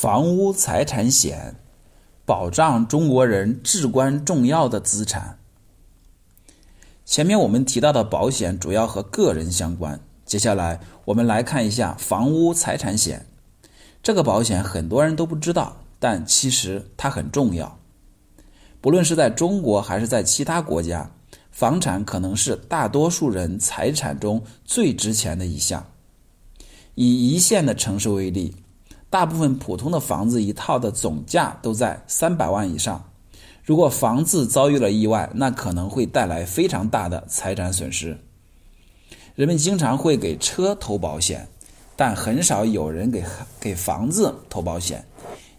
房屋财产险保障中国人至关重要的资产。前面我们提到的保险主要和个人相关，接下来我们来看一下房屋财产险。这个保险很多人都不知道，但其实它很重要。不论是在中国还是在其他国家，房产可能是大多数人财产中最值钱的一项。以一线的城市为例。大部分普通的房子一套的总价都在三百万以上。如果房子遭遇了意外，那可能会带来非常大的财产损失。人们经常会给车投保险，但很少有人给给房子投保险。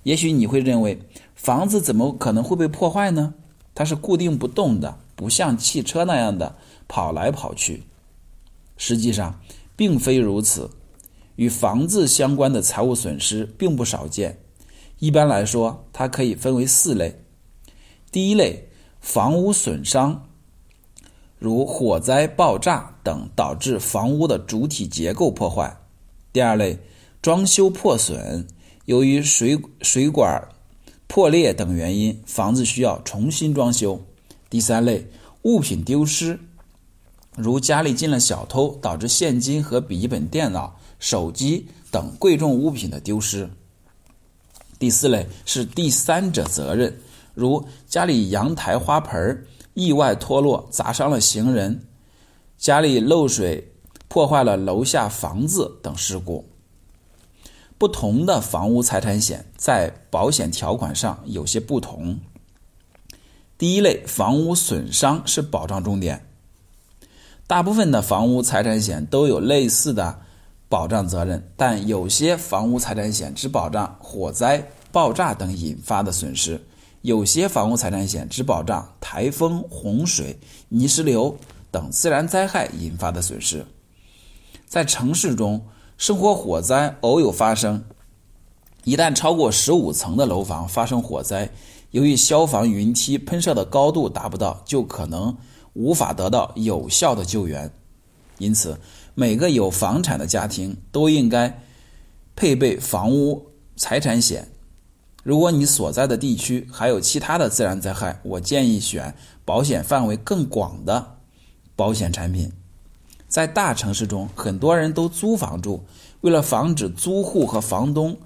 也许你会认为，房子怎么可能会被破坏呢？它是固定不动的，不像汽车那样的跑来跑去。实际上，并非如此。与房子相关的财务损失并不少见。一般来说，它可以分为四类：第一类，房屋损伤，如火灾、爆炸等导致房屋的主体结构破坏；第二类，装修破损，由于水水管破裂等原因，房子需要重新装修；第三类，物品丢失，如家里进了小偷，导致现金和笔记本电脑。手机等贵重物品的丢失。第四类是第三者责任，如家里阳台花盆意外脱落砸伤了行人，家里漏水破坏了楼下房子等事故。不同的房屋财产险在保险条款上有些不同。第一类房屋损伤是保障重点，大部分的房屋财产险都有类似的。保障责任，但有些房屋财产险只保障火灾、爆炸等引发的损失，有些房屋财产险只保障台风、洪水、泥石流等自然灾害引发的损失。在城市中，生活火灾偶有发生，一旦超过十五层的楼房发生火灾，由于消防云梯喷射的高度达不到，就可能无法得到有效的救援。因此，每个有房产的家庭都应该配备房屋财产险。如果你所在的地区还有其他的自然灾害，我建议选保险范围更广的保险产品。在大城市中，很多人都租房住，为了防止租户和房东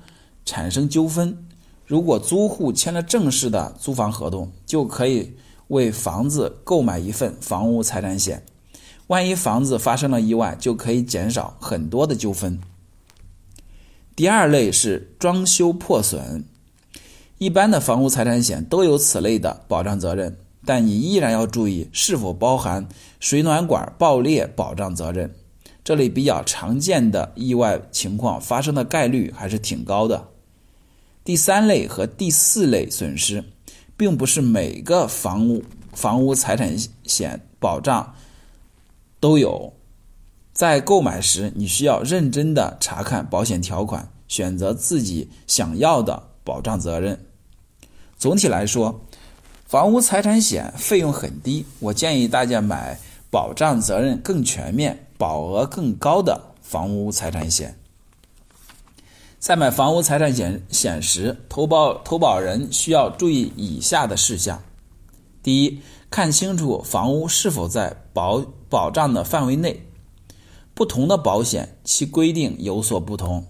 产生纠纷，如果租户签了正式的租房合同，就可以为房子购买一份房屋财产险。万一房子发生了意外，就可以减少很多的纠纷。第二类是装修破损，一般的房屋财产险都有此类的保障责任，但你依然要注意是否包含水暖管爆裂保障责任。这类比较常见的意外情况发生的概率还是挺高的。第三类和第四类损失，并不是每个房屋房屋财产险保障。都有，在购买时你需要认真的查看保险条款，选择自己想要的保障责任。总体来说，房屋财产险费用很低，我建议大家买保障责任更全面、保额更高的房屋财产险。在买房屋财产险险时，投保投保人需要注意以下的事项：第一，看清楚房屋是否在保。保障的范围内，不同的保险其规定有所不同。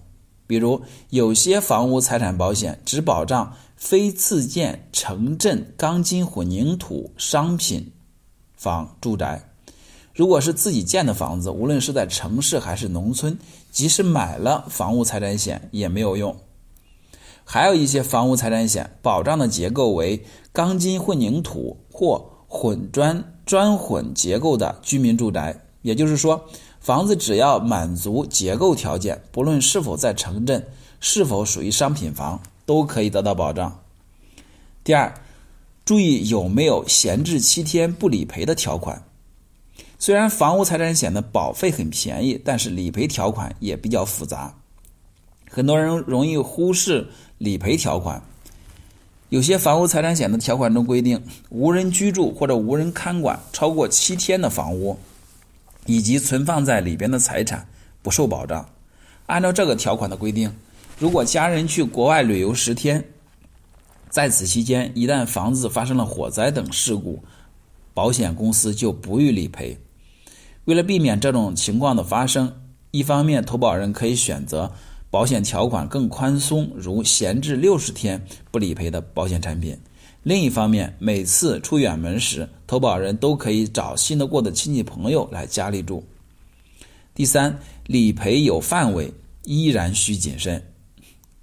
比如，有些房屋财产保险只保障非自建城镇钢筋混凝土商品房住宅。如果是自己建的房子，无论是在城市还是农村，即使买了房屋财产险也没有用。还有一些房屋财产险保障的结构为钢筋混凝土或混砖。砖混结构的居民住宅，也就是说，房子只要满足结构条件，不论是否在城镇，是否属于商品房，都可以得到保障。第二，注意有没有闲置七天不理赔的条款。虽然房屋财产险的保费很便宜，但是理赔条款也比较复杂，很多人容易忽视理赔条款。有些房屋财产险的条款中规定，无人居住或者无人看管超过七天的房屋，以及存放在里边的财产不受保障。按照这个条款的规定，如果家人去国外旅游十天，在此期间一旦房子发生了火灾等事故，保险公司就不予理赔。为了避免这种情况的发生，一方面投保人可以选择保险条款更宽松，如闲置六十天不理赔的保险产品；另一方面，每次出远门时，投保人都可以找信得过的亲戚朋友来家里住。第三，理赔有范围，依然需谨慎。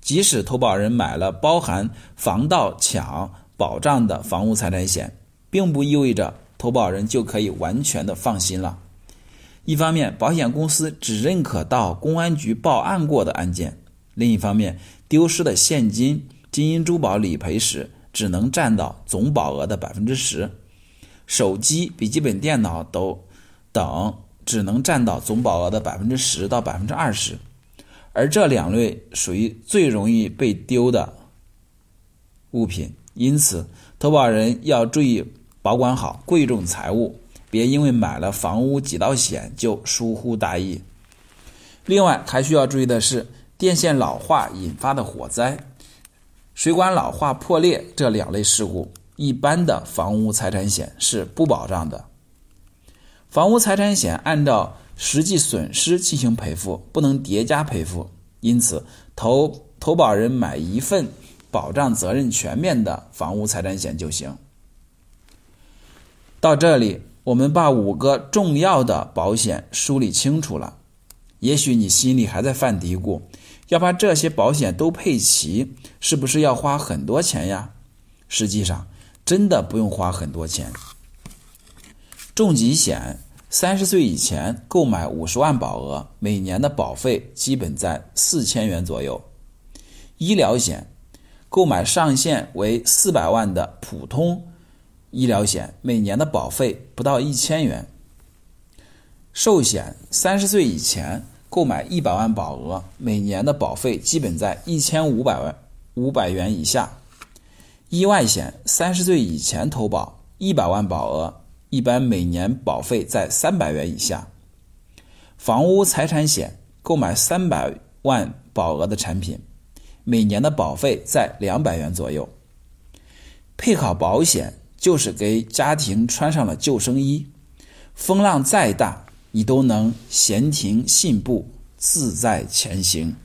即使投保人买了包含防盗抢保障的房屋财产险，并不意味着投保人就可以完全的放心了。一方面，保险公司只认可到公安局报案过的案件；另一方面，丢失的现金、金银珠宝理赔时只能占到总保额的百分之十，手机、笔记本电脑都等只能占到总保额的百分之十到百分之二十。而这两类属于最容易被丢的物品，因此投保人要注意保管好贵重财物。别因为买了房屋几道险就疏忽大意。另外，还需要注意的是，电线老化引发的火灾、水管老化破裂这两类事故，一般的房屋财产险是不保障的。房屋财产险按照实际损失进行赔付，不能叠加赔付，因此投投保人买一份保障责任全面的房屋财产险就行。到这里。我们把五个重要的保险梳理清楚了，也许你心里还在犯嘀咕：要把这些保险都配齐，是不是要花很多钱呀？实际上，真的不用花很多钱。重疾险，三十岁以前购买五十万保额，每年的保费基本在四千元左右。医疗险，购买上限为四百万的普通。医疗险每年的保费不到一千元。寿险三十岁以前购买一百万保额，每年的保费基本在一千五百万五百元以下。意外险三十岁以前投保一百万保额，一般每年保费在三百元以下。房屋财产险购买三百万保额的产品，每年的保费在两百元左右。配好保险。就是给家庭穿上了救生衣，风浪再大，你都能闲庭信步，自在前行。